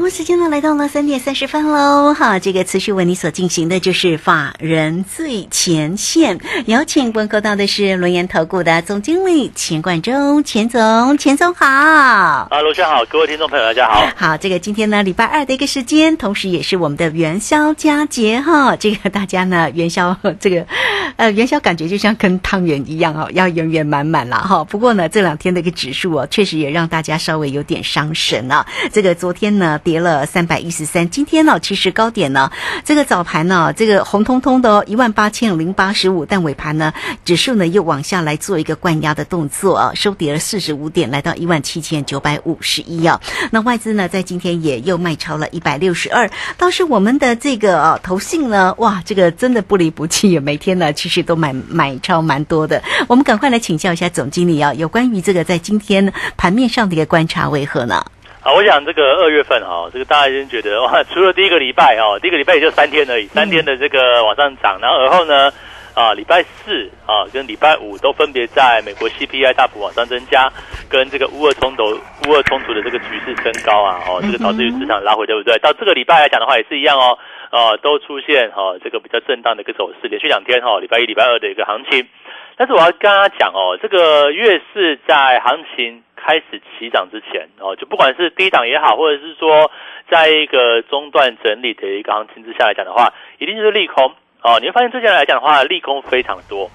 好，时间呢来到了三点三十分喽。哈，这个持续为你所进行的就是法人最前线，有请问候到的是轮研投顾的总经理钱冠中，钱总，钱总好。啊，卢先好，各位听众朋友大家好。好，这个今天呢礼拜二的一个时间，同时也是我们的元宵佳节哈。这个大家呢元宵这个呃元宵感觉就像跟汤圆一样哦，要圆圆满满了哈。不过呢这两天的一个指数哦，确实也让大家稍微有点伤神啊。这个昨天呢。跌了三百一十三，今天呢，其实高点呢，这个早盘呢，这个红彤彤的一万八千零八十五，但尾盘呢，指数呢又往下来做一个灌压的动作啊，收跌了四十五点，来到一万七千九百五十一啊。那外资呢，在今天也又卖超了一百六十二，倒是我们的这个投信呢，哇，这个真的不离不弃，每天呢其实都买买超蛮多的。我们赶快来请教一下总经理啊，有关于这个在今天盘面上的一个观察为何呢？好，我想这个二月份哈，这个大家已经觉得哇，除了第一个礼拜哦，第一个礼拜也就三天而已，三天的这个往上涨，然后而后呢，啊，礼拜四啊跟礼拜五都分别在美国 CPI 大幅往上增加，跟这个乌俄冲突乌俄冲突的这个局势升高啊，哦，这个导致于市场拉回，对不对？到这个礼拜来讲的话，也是一样哦，啊，都出现哈这个比较震荡的一个走势，连续两天哈，礼拜一、礼拜二的一个行情。但是我要跟大家讲哦，这个月是在行情。开始起涨之前哦，就不管是低档也好，或者是说在一个中段整理的一个行情之下来讲的话，一定就是利空哦。你会发现之前来讲的话，利空非常多，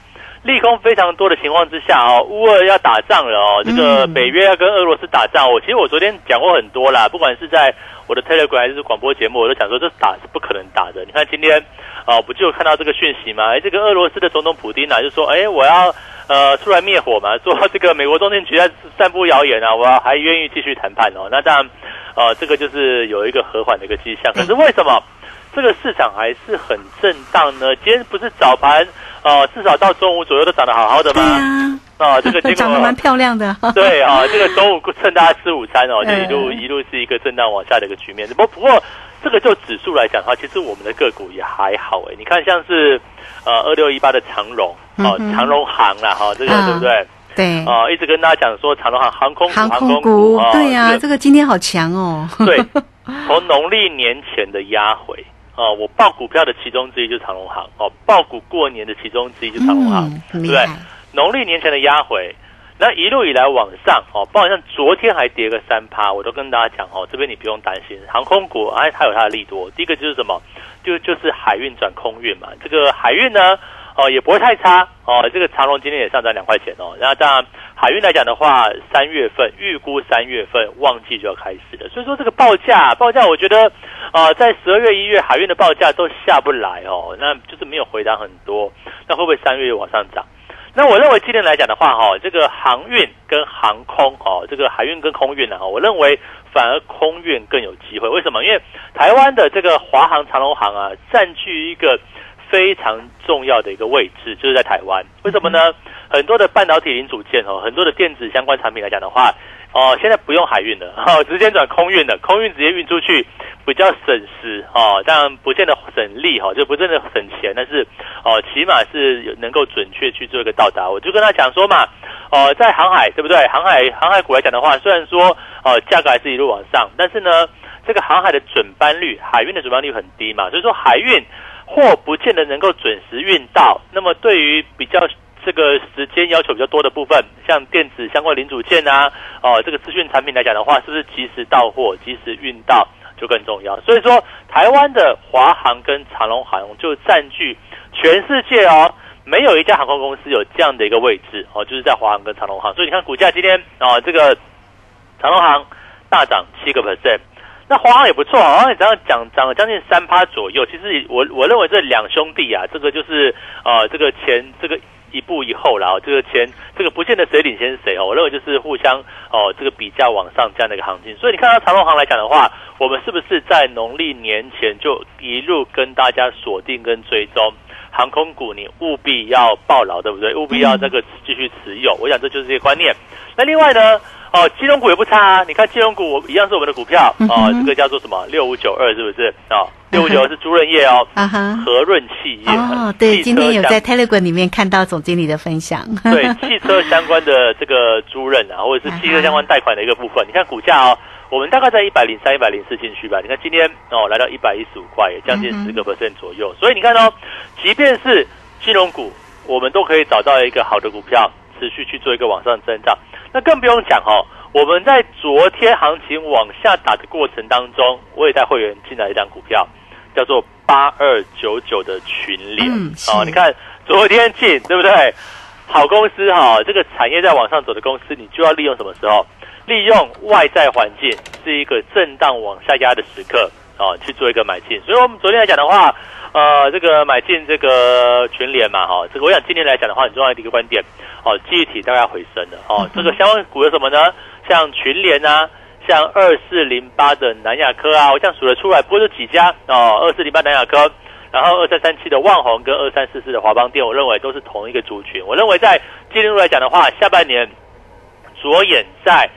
利空非常多的情况之下哦，乌俄要打仗了哦，这个北约要跟俄罗斯打仗。我其实我昨天讲过很多啦，不管是在我的 Telegram 还是广播节目，我都讲说这打是不可能打的。你看今天啊，不就看到这个讯息吗？哎，这个俄罗斯的总统普京啊，就说哎，我要。呃，出来灭火嘛？说这个美国中情局在散布谣言啊，我还愿意继续谈判哦。那当然，呃，这个就是有一个和缓的一个迹象。可是为什么这个市场还是很震荡呢？今天不是早盘，呃，至少到中午左右都涨得好好的吗？啊，这个 涨得蛮漂亮的。对啊，这个中午趁大家吃午餐哦，就一路一路是一个震荡往下的一个局面。不不过，这个就指数来讲的话，其实我们的个股也还好哎。你看，像是呃二六一八的长荣。哦，长荣行啦，哈，这个对不对？对，啊，一直跟大家讲说长荣航航空航空股，对呀，这个今天好强哦。对，从农历年前的压回，哦，我报股票的其中之一就是长隆航，哦，报股过年的其中之一就是长隆航，对不对？农历年前的压回，那一路以来往上，哦，包括像昨天还跌个三趴，我都跟大家讲，哦，这边你不用担心，航空股哎，它有它的利多。第一个就是什么？就就是海运转空运嘛，这个海运呢？哦，也不会太差哦。这个长隆今天也上涨两块钱哦。然后当然海运来讲的话，三月份预估三月份旺季就要开始了。所以说这个报价，报价我觉得，呃，在十二月、一月海运的报价都下不来哦。那就是没有回答很多。那会不会三月又往上涨？那我认为今天来讲的话，哈，这个航运跟航空哦，这个海运跟空运呢，我认为反而空运更有机会。为什么？因为台湾的这个华航、长龙航啊，占据一个。非常重要的一个位置就是在台湾，为什么呢？很多的半导体零组件哦，很多的电子相关产品来讲的话，哦，现在不用海运了，哈，直接转空运了，空运直接运出去比较省时哦，当然不见得省力哈，就不见得省钱，但是哦，起码是能够准确去做一个到达。我就跟他讲说嘛，哦，在航海对不对？航海航海股来讲的话，虽然说哦价格还是一路往上，但是呢，这个航海的准班率，海运的准班率很低嘛，所以说海运。货不见得能够准时运到，那么对于比较这个时间要求比较多的部分，像电子相关零组件啊，哦，这个资讯产品来讲的话，是不是及时到货、及时运到就更重要？所以说，台湾的华航跟长龙航就占据全世界哦，没有一家航空公司有这样的一个位置哦，就是在华航跟长龙航。所以你看股价今天啊，这个长龙航大涨七个 percent。那华航也不错，华航也这样涨涨了将近三趴左右。其实我我认为这两兄弟啊，这个就是呃这个前这个一步一后了，这个前这个不见得谁领先谁哦，我认为就是互相哦这个比较往上这样的一个行情。所以你看到长隆行来讲的话，我们是不是在农历年前就一路跟大家锁定跟追踪航空股？你务必要抱牢，对不对？务必要这个继续持有。我想这就是这个观念。那另外呢？哦，金融股也不差啊！你看金融股，我一样是我们的股票哦，这个叫做什么？六五九二是不是？哦，六五九二是朱润业哦，啊哈，和润企业哦，对，今天有在 Telegram 里面看到总经理的分享，对，汽车相关的这个租赁啊，或者是汽车相关贷款的一个部分，你看股价哦，我们大概在一百零三、一百零四进去吧，你看今天哦来到一百一十五块，也将近十个 percent 左右，所以你看哦，即便是金融股，我们都可以找到一个好的股票，持续去做一个往上增长。那更不用讲哦，我们在昨天行情往下打的过程当中，我也带会员进来一张股票，叫做八二九九的群联哦。你看昨天进对不对？好公司哈，这个产业在往上走的公司，你就要利用什么时候？利用外在环境是一个震荡往下压的时刻哦，去做一个买进。所以我们昨天来讲的话。呃，这个买进这个群联嘛，哈，这个我想今天来讲的话，很重要的一个观点，哦，记忆体大概回升了，哦，这个相关股有什么呢？像群联啊，像二四零八的南亚科啊，我这样数得出来，不过就几家哦，二四零八南亚科，然后二三三七的万宏跟二三四四的华邦电，我认为都是同一个族群。我认为在今年度来讲的话，下半年着眼在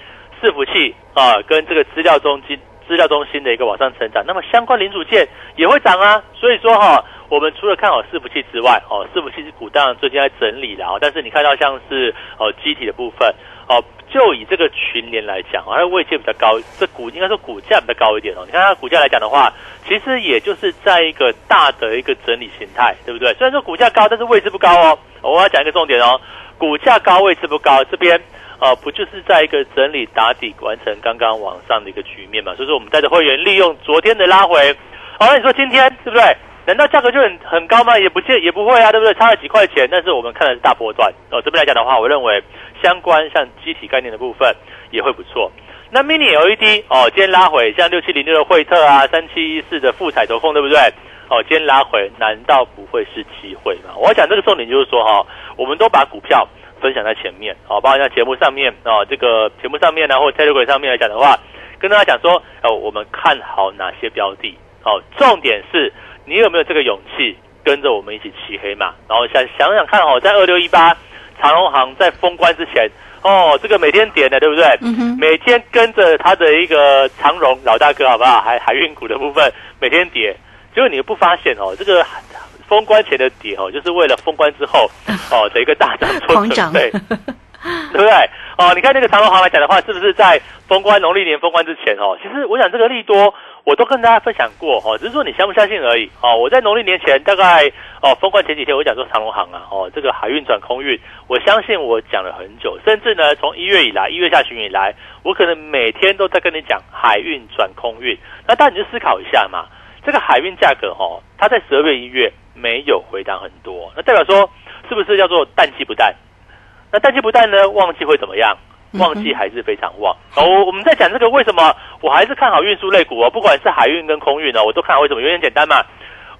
伺服器啊，跟这个资料中心。资料中心的一个往上成长，那么相关零组件也会涨啊。所以说哈，我们除了看好伺服器之外，哦，伺服器是股当然最近在整理了，但是你看到像是哦机体的部分，哦，就以这个群联来讲，它的位阶比较高，这股应该说股价比较高一点哦。你看它股价来讲的话，其实也就是在一个大的一个整理形态，对不对？虽然说股价高，但是位置不高哦。我要讲一个重点哦，股价高位置不高，这边。哦，不就是在一个整理打底完成刚刚往上的一个局面嘛？所以说我们带着会员利用昨天的拉回，好，那你说今天对不对？难道价格就很很高吗？也不见也不会啊，对不对？差了几块钱，但是我们看的是大波段哦。这边来讲的话，我认为相关像机体概念的部分也会不错。那 mini LED 哦，今天拉回，像六七零六的惠特啊，三七一四的富彩投控，对不对？哦，今天拉回，难道不会是机会吗？我讲这个重点就是说哈，我们都把股票。分享在前面，好，包括在节目上面啊，这个节目上面呢，或者 Telegram 上面来讲的话，跟大家讲说，哦，我们看好哪些标的，好，重点是你有没有这个勇气跟着我们一起骑黑马，然后想想想看哦，在二六一八长隆行在封关之前，哦，这个每天点的对不对？每天跟着他的一个长荣老大哥，好不好？海海运股的部分每天跌，结果你不发现哦，这个。封关前的底哦，就是为了封关之后 哦的一个大 涨做准备，对不对？哦，你看那个长隆行来讲的话，是不是在封关农历年封关之前哦？其实我想这个利多我都跟大家分享过哦，只是说你相不相信而已哦。我在农历年前大概哦封关前几天，我讲说长隆行啊哦，这个海运转空运，我相信我讲了很久，甚至呢从一月以来，一月下旬以来，我可能每天都在跟你讲海运转空运。那大家你就思考一下嘛，这个海运价格哦，它在十二月一月。没有回档很多，那代表说是不是叫做淡季不淡？那淡季不淡呢？旺季会怎么样？旺季还是非常旺。哦，我们在讲这个为什么？我还是看好运输类股哦，不管是海运跟空运哦，我都看好。为什么？原因简单嘛，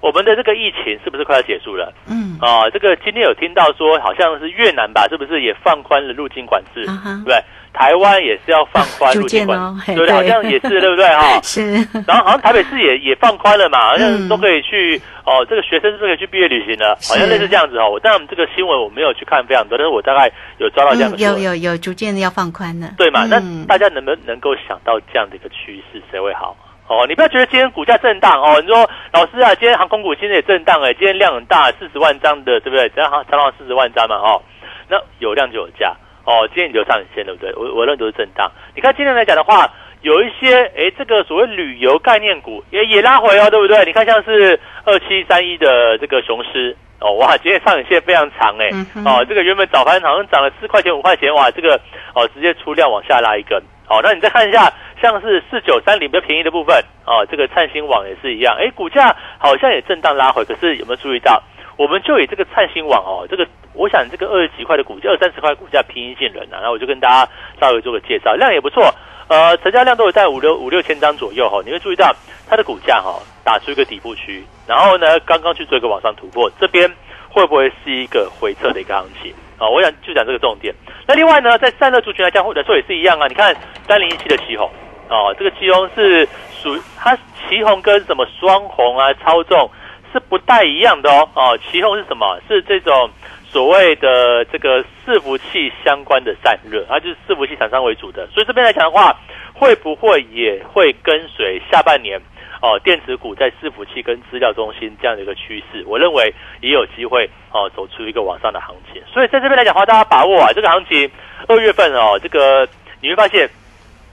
我们的这个疫情是不是快要结束了？嗯。啊，这个今天有听到说，好像是越南吧，是不是也放宽了入境管制？对？台湾也是要放宽 入境管制，对，好像也是，对不对？哈。是。然后好像台北市也也放宽了嘛，好像都可以去。哦，这个学生是不是可以去毕业旅行了？好像类似这样子哦。我当然这个新闻我没有去看非常多，但是我大概有抓到这样的。有有有，逐渐的要放宽了。对嘛？那大家能不能能够想到这样的一个趋势，谁会好？哦，你不要觉得今天股价震荡哦。你说老师啊，今天航空股今天也震荡哎，今天量很大，四十万张的，对不对？只要长到四十万张嘛，哦，那有量就有价哦。今天你就上影线，对不对？我我认为都是震荡。你看今天来讲的话。有一些哎，这个所谓旅游概念股也也拉回哦，对不对？你看像是二七三一的这个雄狮哦，哇，今天上影线非常长哎，哦，这个原本早盘好像涨了四块钱五块钱，哇，这个哦直接出量往下拉一根。好，那你再看一下，像是四九三零比较便宜的部分哦，这个灿星网也是一样，哎，股价好像也震荡拉回，可是有没有注意到？我们就以这个灿星网哦，这个我想这个二十几块的股价，二三十块股价平易近人啊，然后我就跟大家稍微做个介绍，量也不错。呃，成交量都有在五六五六千张左右哈，你会注意到它的股价哈打出一个底部区，然后呢刚刚去做一个往上突破，这边会不会是一个回撤的一个行情？啊，我想就讲这个重点。那另外呢，在散热族群来讲，或者说也是一样啊。你看三零一七的旗红，哦，这个旗红是属它旗红跟什么双红啊，操纵是不太一样的哦。哦，旗红是什么？是这种所谓的这个伺服器相关的散热，它就是伺服器厂商为主的。所以这边来讲的话，会不会也会跟随下半年？哦，电子股在伺服器跟资料中心这样的一个趋势，我认为也有机会哦，走出一个往上的行情。所以在这边来讲的话，大家把握啊，这个行情二月份哦，这个你会发现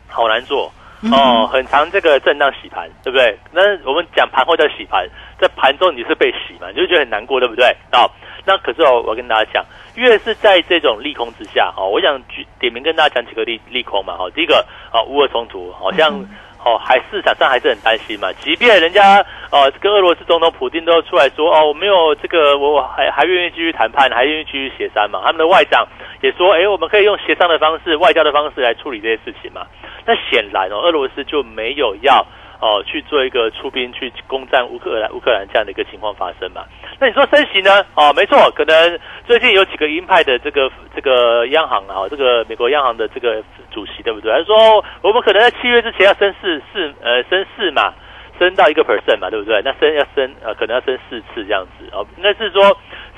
好难做哦，很长这个震荡洗盘，对不对？那我们讲盘后叫洗盘，在盘中你是被洗嘛，你就觉得很难过，对不对？哦，那可是哦，我跟大家讲，越是在这种利空之下哦，我想举点名跟大家讲几个利利空嘛。哦，第一个啊，乌俄冲突好像。哦，还市场上还是很担心嘛。即便人家哦，跟俄罗斯总统普京都出来说哦，我没有这个，我还还愿意继续谈判，还愿意继续协商嘛。他们的外长也说，哎，我们可以用协商的方式、外交的方式来处理这些事情嘛。那显然哦，俄罗斯就没有要。哦，去做一个出兵去攻占乌克兰，乌克兰这样的一个情况发生嘛？那你说升息呢？哦，没错，可能最近有几个鹰派的这个这个央行啊，这个美国央行的这个主席对不对？他说我们可能在七月之前要升四四呃升四嘛，升到一个 percent 嘛，对不对？那升要升呃可能要升四次这样子哦，应该是说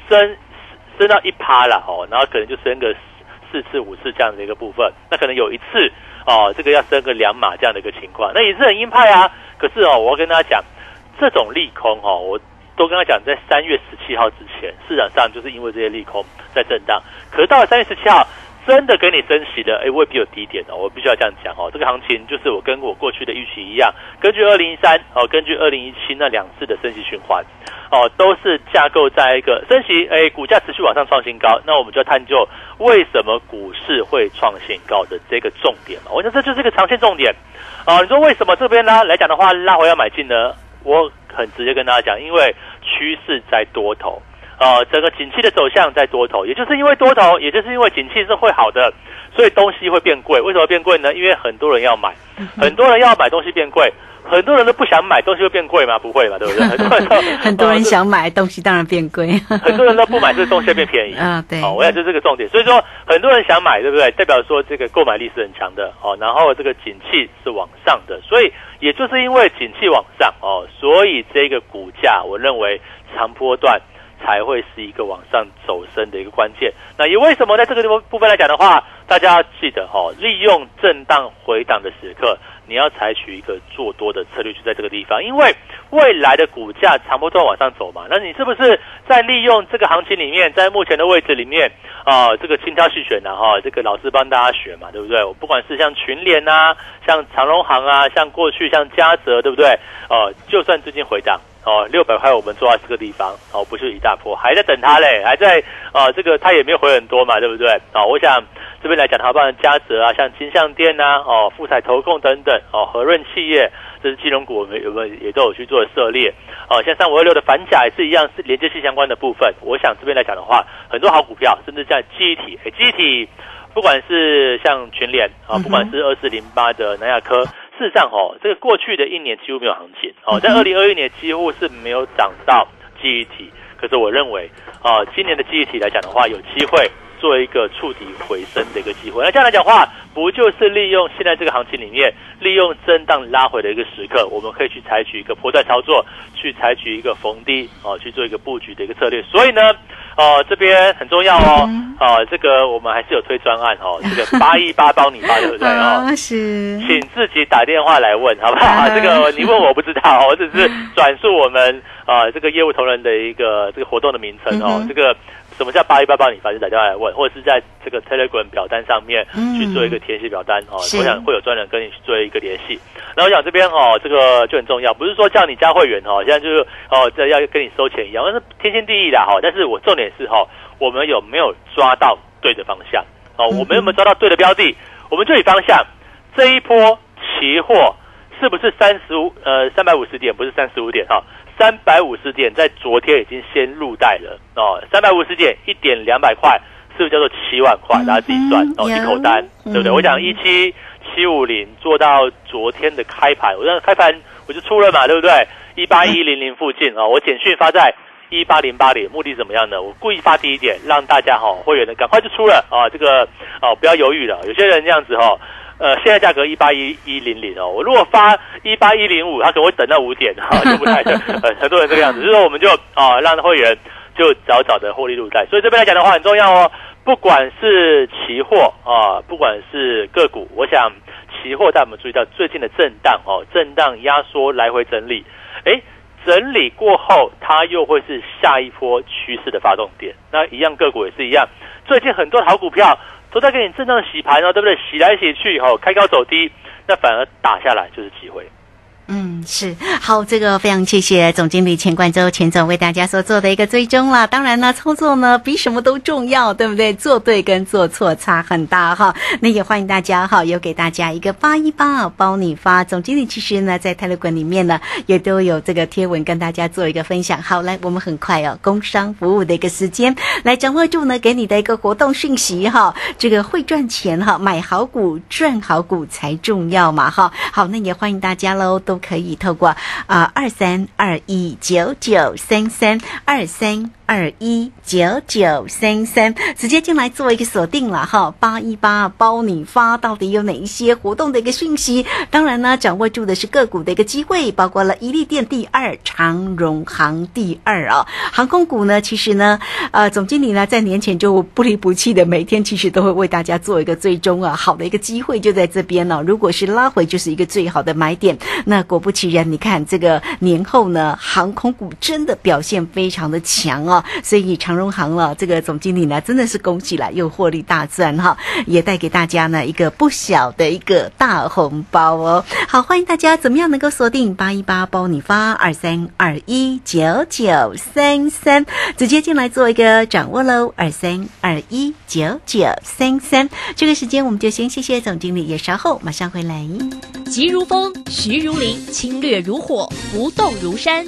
升升到一趴了哦，然后可能就升个四次五次这样的一个部分，那可能有一次。哦，这个要升个两码这样的一个情况，那也是很鹰派啊。可是哦，我要跟大家讲，这种利空哦，我都跟他讲，在三月十七号之前，市场上就是因为这些利空在震荡。可是到了三月十七号。真的给你升息的，哎，未必有低点的，我必须要这样讲哦。这个行情就是我跟我过去的预期一样，根据二零一三哦，根据二零一七那两次的升息循环哦，都是架构在一个升息，哎，股价持续往上创新高，那我们就要探究为什么股市会创新高的这个重点嘛。我想这就是一个长线重点啊。你说为什么这边呢来讲的话拉回要买进呢？我很直接跟大家讲，因为趋势在多头。呃，整个景气的走向在多头，也就是因为多头，也就是因为景气是会好的，所以东西会变贵。为什么变贵呢？因为很多人要买，很多人要买东西变贵，很多人都不想买东西会变贵吗？不会嘛，对不对？很多人想买东西，当然变贵。很多人都不买，这个东西变便宜 啊。对，哦，我想就这个重点。所以说，很多人想买，对不对？代表说这个购买力是很强的哦。然后这个景气是往上的，所以也就是因为景气往上哦，所以这个股价，我认为长波段。才会是一个往上走升的一个关键。那也为什么在这个部部分来讲的话，大家要记得哈，利用震荡回档的时刻，你要采取一个做多的策略，就在这个地方。因为未来的股价长波段往上走嘛，那你是不是在利用这个行情里面，在目前的位置里面啊，这个精挑细选的哈，这个老师帮大家选嘛，对不对？我不管是像群联啊，像长隆行啊，像过去像嘉泽，对不对？哦，就算最近回档。哦，六百块我们做到这个地方，哦，不是一大波，还在等它嘞，还在啊，这个它也没有回很多嘛，对不对？哦，我想这边来讲，它帮嘉泽啊，像金象店呐，哦，富彩投控等等，哦，和润企业，这是金融股，我们有没有也都有去做涉猎？哦，像三五二六的反甲也是一样，是连接性相关的部分。我想这边来讲的话，很多好股票，甚至像记忆体，记忆体，不管是像群联啊，不管是二四零八的南亚科。事实上，哦，这个过去的一年几乎没有行情，哦，在二零二一年几乎是没有涨到记忆体。可是我认为，啊，今年的记忆体来讲的话，有机会做一个触底回升的一个机会。那这样来讲话，不就是利用现在这个行情里面，利用震荡拉回的一个时刻，我们可以去采取一个波段操作，去采取一个逢低，哦，去做一个布局的一个策略。所以呢。哦，这边很重要哦。哦，这个我们还是有推专案哦。这个八一八帮你发，对不对 哦？是，请自己打电话来问，好不好？这个你问我不知道，我只是转述我们啊这个业务同仁的一个这个活动的名称哦。这个。什么叫八一八八你发？就打电话来问，或者是在这个 Telegram 表单上面去做一个填写表单哦。我想会有专人跟你去做一个联系。然后我想这边哦，这个就很重要，不是说叫你加会员哦，现在就是哦，这要跟你收钱一样，那是天经地义的哈。但是我重点是哈，我们有没有抓到对的方向哦？我们有没有抓到对的标的？我们就以方向，这一波期货是不是三十五呃三百五十点？不是三十五点哈。三百五十点在昨天已经先入袋了哦，三百五十点一点两百块，是不是叫做七万块？大家自己算哦，一口单对不对？我讲一七七五零做到昨天的开盘，我让开盘我就出了嘛，对不对？一八一零零附近哦，我简讯发在一八零八零，目的怎么样呢？我故意发低一点，让大家哈会员呢赶快就出了啊，这个哦不要犹豫了。有些人这样子哈，呃，现在价格一八一一零零哦，我如果发一八一零五，他可能会等到五点哈，就不太呃 很多人这个样子，就是说我们就啊让会员就早早的获利入袋。所以这边来讲的话很重要哦，不管是期货啊，不管是个股，我想期货大家有没有注意到最近的震荡哦，震荡压缩来回整理，哎。整理过后，它又会是下一波趋势的发动点。那一样个股也是一样，最近很多好股票都在给你震荡洗盘哦，对不对？洗来洗去以后，开高走低，那反而打下来就是机会。嗯，是好，这个非常谢谢总经理钱冠洲钱总为大家所做的一个追踪啦。当然呢，操作呢比什么都重要，对不对？做对跟做错差很大哈。那也欢迎大家哈，有给大家一个八一八包你发。总经理其实呢，在泰勒馆里面呢，也都有这个贴文跟大家做一个分享。好，来，我们很快哦，工商服务的一个时间来掌握住呢，给你的一个活动讯息哈。这个会赚钱哈，买好股赚好股才重要嘛哈。好，那也欢迎大家喽，都。可以透过啊二三二一九九三三二三。二一九九三三，直接进来做一个锁定了哈，八一八包你发，到底有哪一些活动的一个讯息？当然呢，掌握住的是个股的一个机会，包括了伊利电第二，长荣航第二啊，航空股呢，其实呢，呃，总经理呢在年前就不离不弃的，每天其实都会为大家做一个追踪啊，好的一个机会就在这边呢。如果是拉回，就是一个最好的买点。那果不其然，你看这个年后呢，航空股真的表现非常的强哦。所以长荣行了，这个总经理呢，真的是恭喜了，又获利大赚哈，也带给大家呢一个不小的一个大红包哦。好，欢迎大家怎么样能够锁定八一八包你发二三二一九九三三，直接进来做一个掌握喽。二三二一九九三三，这个时间我们就先谢谢总经理，也稍后马上回来。急如风，徐如林，侵略如火，不动如山。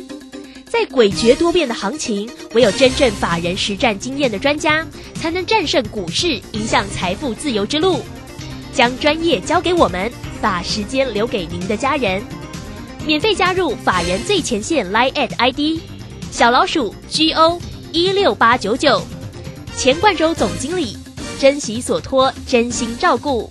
在诡谲多变的行情，唯有真正法人实战经验的专家，才能战胜股市，迎向财富自由之路。将专业交给我们，把时间留给您的家人。免费加入法人最前线 Line at ID 小老鼠 GO 一六八九九，钱冠洲总经理，珍惜所托，真心照顾。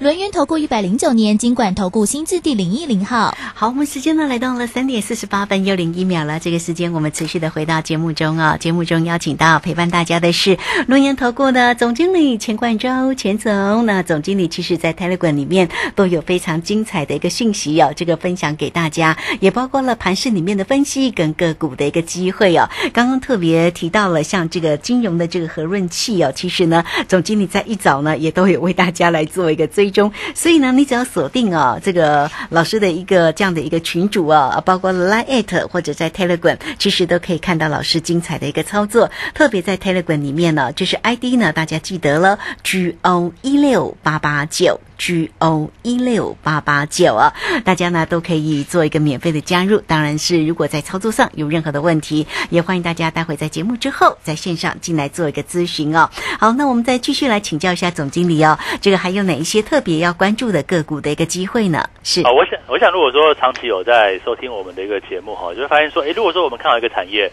轮源投顾一百零九年金管投顾新字第零一零号。好，我们时间呢来到了三点四十八分又零一秒了。这个时间我们持续的回到节目中啊。节目中邀请到陪伴大家的是轮源投顾的总经理钱冠洲钱总。那总经理其实在 Telegram 里面都有非常精彩的一个讯息哦，这个分享给大家，也包括了盘市里面的分析跟个股的一个机会哦。刚刚特别提到了像这个金融的这个和润器哦，其实呢，总经理在一早呢也都有为大家来做一个最追踪，所以呢，你只要锁定哦这个老师的一个。这样的一个群主啊，包括 Line 或者在 Telegram，其实都可以看到老师精彩的一个操作。特别在 Telegram 里面呢，就是 ID 呢，大家记得了，G O 一六八八九。G O 一六八八九啊，大家呢都可以做一个免费的加入。当然是如果在操作上有任何的问题，也欢迎大家待会在节目之后在线上进来做一个咨询哦。好，那我们再继续来请教一下总经理哦，这个还有哪一些特别要关注的个股的一个机会呢？是啊，我想，我想如果说长期有在收听我们的一个节目哈，就会发现说，哎，如果说我们看到一个产业。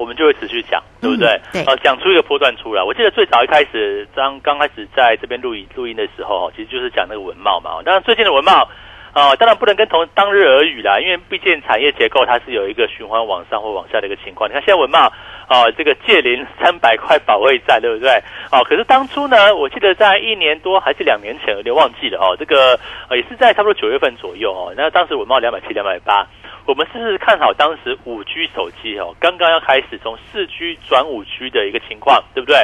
我们就会持续讲，对不对？对，哦，讲出一个波段出来。我记得最早一开始，刚刚开始在这边录音录音的时候，其实就是讲那个文茂嘛。当然，最近的文茂，啊，当然不能跟同当日而语啦，因为毕竟产业结构它是有一个循环往上或往下的一个情况。你看现在文茂，啊，这个借零三百块保卫战，对不对？哦，可是当初呢，我记得在一年多还是两年前，有点忘记了哦。这个也是在差不多九月份左右哦。那当时文茂两百七、两百八。我们是看好当时五 G 手机哦，刚刚要开始从四 G 转五 G 的一个情况，对不对？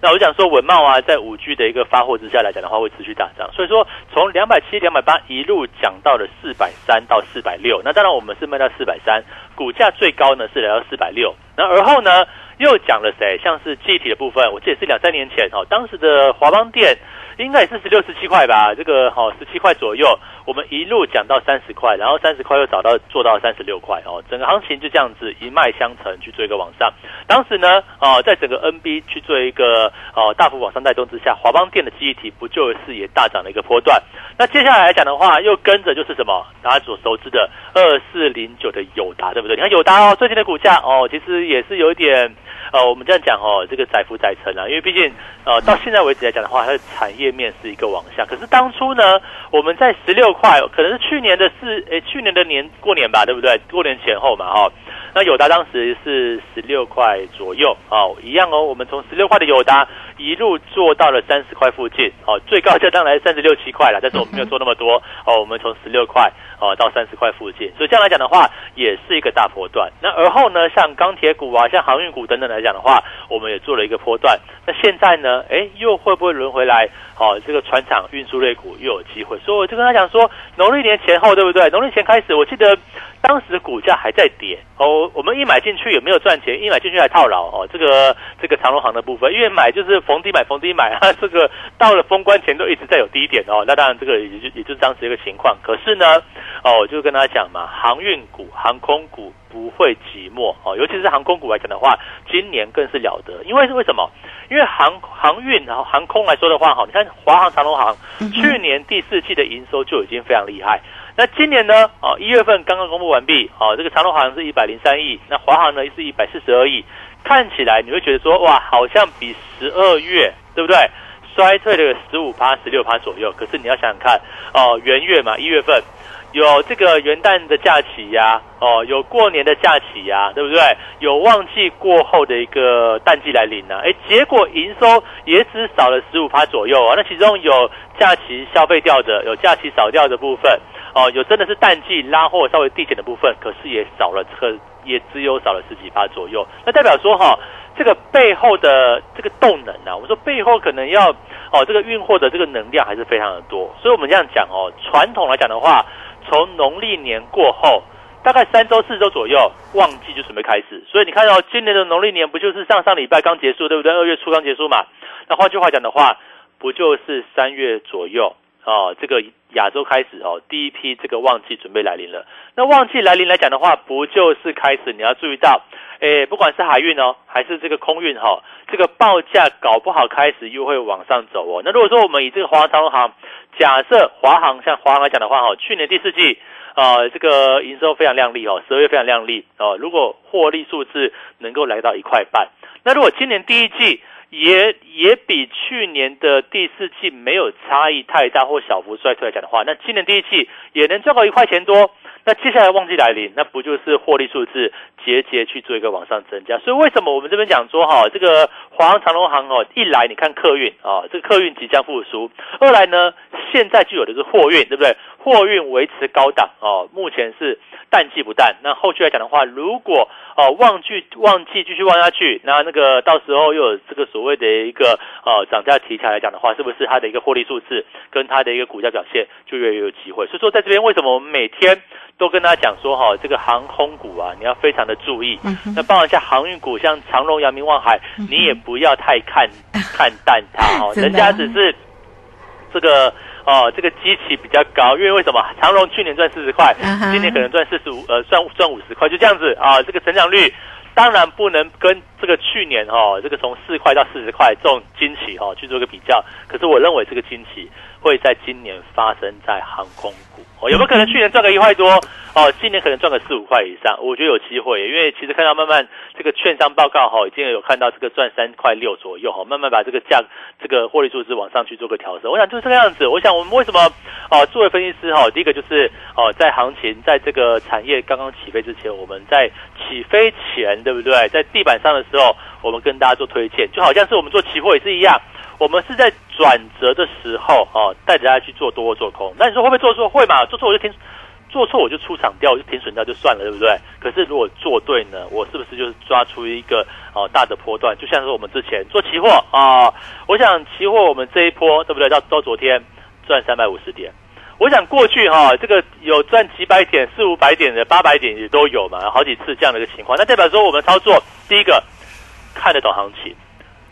那我想说文茂啊，在五 G 的一个发货之下来讲的话，会持续大涨。所以说从两百七、两百八一路讲到了四百三到四百六。那当然我们是卖到四百三，股价最高呢是来到四百六。那而后呢又讲了谁？像是记忆体的部分，我记得是两三年前哦，当时的华邦电。应该也是十六十七块吧，这个好十七块左右，我们一路讲到三十块，然后三十块又找到做到三十六块哦，整个行情就这样子一脉相承去做一个往上。当时呢，哦，在整个 NB 去做一个哦大幅往上带动之下，华邦电的记忆体不就是也大涨了一个波段？那接下来来讲的话，又跟着就是什么？大家所熟知的二四零九的友达，对不对？你看友达哦，最近的股价哦，其实也是有一点。呃，我们这样讲哦，这个载浮载沉啊，因为毕竟呃到现在为止来讲的话，它的产业面是一个往下。可是当初呢，我们在十六快，可能是去年的四诶，去年的年过年吧，对不对？过年前后嘛，哈。那友达当时是十六块左右哦，一样哦。我们从十六块的友达一路做到了三十块附近哦，最高价当然三十六七块了，但是我们没有做那么多哦。我们从十六块哦到三十块附近，所以这样来讲的话，也是一个大波段。那而后呢，像钢铁股啊，像航运股等等来讲的话，我们也做了一个波段。那现在呢，哎，又会不会轮回来？哦，这个船厂运输类股又有机会。所以我就跟他讲说，农历年前后对不对？农历前开始，我记得。当时股价还在跌哦，我们一买进去也没有赚钱，一买进去还套牢哦。这个这个长隆行的部分，因为买就是逢低买逢低买 啊，这个到了封关前都一直在有低点哦。那当然这个也就也就是当时一个情况。可是呢，哦，我就跟他讲嘛，航运股、航空股不会寂寞哦，尤其是航空股来讲的话，今年更是了得。因为是为什么？因为航航运然后航空来说的话，哈，你看华航、长隆航去年第四季的营收就已经非常厉害。那今年呢？哦，一月份刚刚公布完毕，哦，这个长隆行是一百零三亿，那华航呢是一百四十二亿，看起来你会觉得说，哇，好像比十二月对不对？衰退了十五趴、十六趴左右。可是你要想想看，哦，元月嘛，一月份有这个元旦的假期呀，哦，有过年的假期呀，对不对？有旺季过后的一个淡季来临呢，哎，结果营收也只少了十五趴左右啊。那其中有假期消费掉的，有假期少掉的部分。哦，有真的是淡季拉货稍微递减的部分，可是也少了，这个也只有少了十几趴左右。那代表说哈，这个背后的这个动能啊，我说背后可能要哦，这个运货的这个能量还是非常的多。所以我们这样讲哦，传统来讲的话，从农历年过后，大概三周四周左右，旺季就准备开始。所以你看到今年的农历年不就是上上礼拜刚结束，对不对？二月初刚结束嘛。那换句话讲的话，不就是三月左右？哦，这个亚洲开始哦，第一批这个旺季准备来临了。那旺季来临来讲的话，不就是开始？你要注意到，诶，不管是海运哦，还是这个空运哈，这个报价搞不好开始又会往上走哦。那如果说我们以这个华航航，假设华航像华航来讲的话哈，去年第四季啊，这个营收非常亮丽哦，十二月非常亮丽哦。如果获利数字能够来到一块半，那如果今年第一季。也也比去年的第四季没有差异太大或小幅衰退来讲的话，那今年第一季也能赚到一块钱多。那接下来旺季来临，那不就是获利数字节节去做一个往上增加？所以为什么我们这边讲说哈，这个华航、长龙航哦，一来你看客运啊，这个客运即将复苏；二来呢，现在具有的是货运，对不对？货运维持高档哦，目前是淡季不淡。那后续来讲的话，如果哦旺季旺季继续旺下去，那那个到时候又有这个所谓的一个呃涨价题材来讲的话，是不是它的一个获利数字跟它的一个股价表现就越越有机会？所以说在这边为什么我们每天？都跟大家讲说哈，这个航空股啊，你要非常的注意。那包含像航运股，像长荣、阳明、望海，你也不要太看看淡它哦。人家只是这个哦，这个机器比较高，因为为什么？长荣去年赚四十块，今年可能赚四十五，呃，赚赚五十块，就这样子啊。这个成长率当然不能跟这个去年哦，这个从四块到四十块这种惊奇哈去做个比较。可是我认为这个惊奇会在今年发生在航空股。哦，有没有可能去年赚个一块多？哦，今年可能赚个四五块以上，我觉得有机会。因为其实看到慢慢这个券商报告哈，已经有看到这个赚三块六左右哈，慢慢把这个价这个获利数字往上去做个调整。我想就是这个样子。我想我们为什么哦，作为分析师哈，第一个就是哦，在行情在这个产业刚刚起飞之前，我们在起飞前对不对？在地板上的时候，我们跟大家做推荐，就好像是我们做期货也是一样。我们是在转折的时候，哦，带着大家去做多做空。那你说会不会做错？会嘛？做错我就停，做错我就出场掉，我就停损掉就算了，对不对？可是如果做对呢，我是不是就是抓出一个哦大的波段？就像是我们之前做期货啊，我想期货我们这一波对不对？到到昨天赚三百五十点，我想过去哈这个有赚几百点、四五百点的、八百点也都有嘛，好几次这样的一个情况。那代表说我们操作第一个看得懂行情，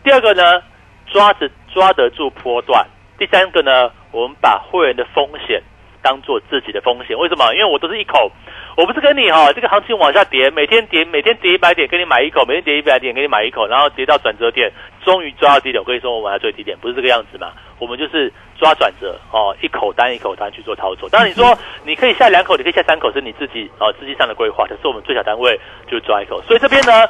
第二个呢抓着抓得住波段，第三个呢我们把会员的风险。当做自己的风险，为什么？因为我都是一口，我不是跟你哈，这个行情往下跌，每天跌，每天跌一百点，给你买一口，每天跌一百点，给你买一口，然后跌到转折点，终于抓到低点。我跟你说，我们要追低点，不是这个样子嘛？我们就是抓转折哦，一口单一口单去做操作。当然你说你可以下两口，你可以下三口，是你自己哦资金上的规划。可是我们最小单位就抓一口，所以这边呢。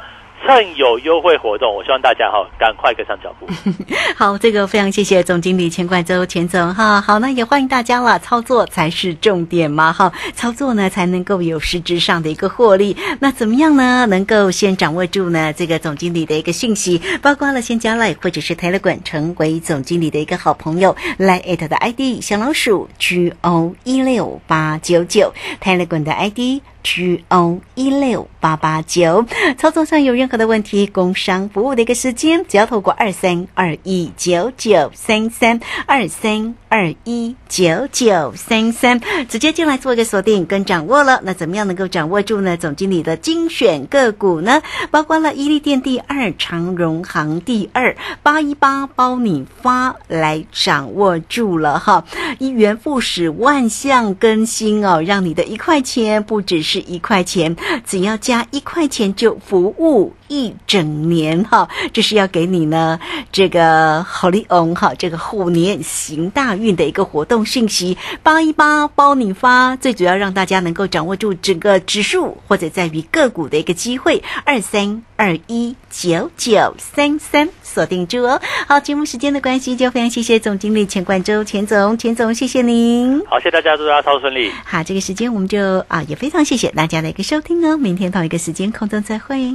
趁有优惠活动，我希望大家哈赶快跟上脚步。好，这个非常谢谢总经理钱冠周钱总哈。好，那也欢迎大家了，操作才是重点嘛哈，操作呢才能够有实质上的一个获利。那怎么样呢？能够先掌握住呢这个总经理的一个讯息，包括了先加来或者是泰勒管成为总经理的一个好朋友，来艾特的 ID 小老鼠 G O 一六八九九泰勒管的 ID。G O 一六八八九，操作上有任何的问题，工商服务的一个时间，只要透过二三二一九九三三二三二一九九三三，直接进来做一个锁定跟掌握了。那怎么样能够掌握住呢？总经理的精选个股呢？包括了伊利电第二，长荣行第二，八一八包你发来掌握住了哈，一元复始，万象更新哦，让你的一块钱不只是。是一块钱，只要加一块钱就服务。一整年哈，这是要给你呢这个好利翁哈，这个虎年行大运的一个活动信息，八一八包你发，最主要让大家能够掌握住整个指数或者在于个股的一个机会，二三二一九九三三锁定住哦。好，节目时间的关系，就非常谢谢总经理钱冠周钱总钱总，谢谢您。好，谢谢大家，祝大家操作顺利。好，这个时间我们就啊也非常谢。谢大家的一个收听哦，明天同一个时间空中再会。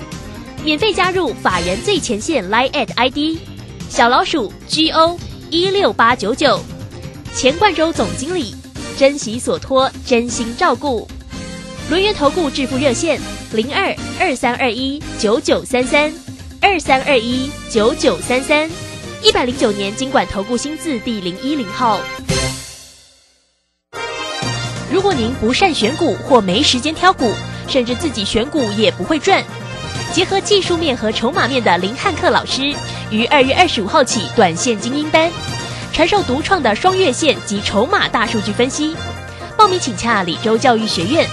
免费加入法人最前线 Line at ID 小老鼠 GO 一六八九九，钱冠洲总经理，珍惜所托，真心照顾。轮源投顾致富热线零二二三二一九九三三二三二一九九三三，一百零九年经管投顾新字第零一零号。如果您不善选股或没时间挑股，甚至自己选股也不会赚，结合技术面和筹码面的林汉克老师，于二月二十五号起短线精英班，传授独创的双月线及筹码大数据分析。报名请洽李州教育学院，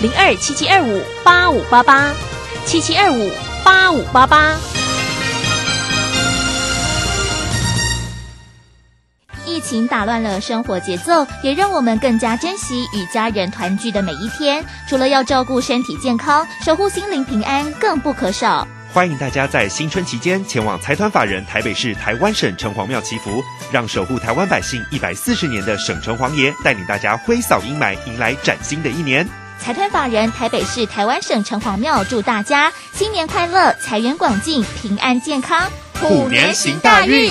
零二七七二五八五八八七七二五八五八八。疫情打乱了生活节奏，也让我们更加珍惜与家人团聚的每一天。除了要照顾身体健康，守护心灵平安更不可少。欢迎大家在新春期间前往财团法人台北市台湾省城隍庙祈福，让守护台湾百姓一百四十年的省城隍爷带领大家挥扫阴霾，迎来崭新的一年。财团法人台北市台湾省城隍庙祝大家新年快乐，财源广进，平安健康，虎年行大运。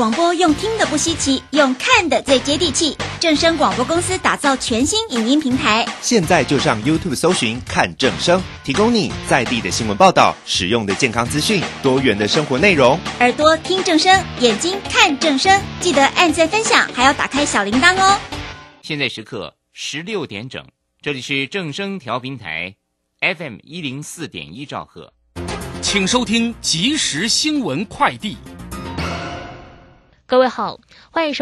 广播用听的不稀奇，用看的最接地气。正声广播公司打造全新影音平台，现在就上 YouTube 搜寻看正声，提供你在地的新闻报道、使用的健康资讯、多元的生活内容。耳朵听正声，眼睛看正声，记得按赞分享，还要打开小铃铛哦。现在时刻十六点整，这里是正声调频台，FM 一零四点一兆赫，请收听即时新闻快递。各位好，欢迎收。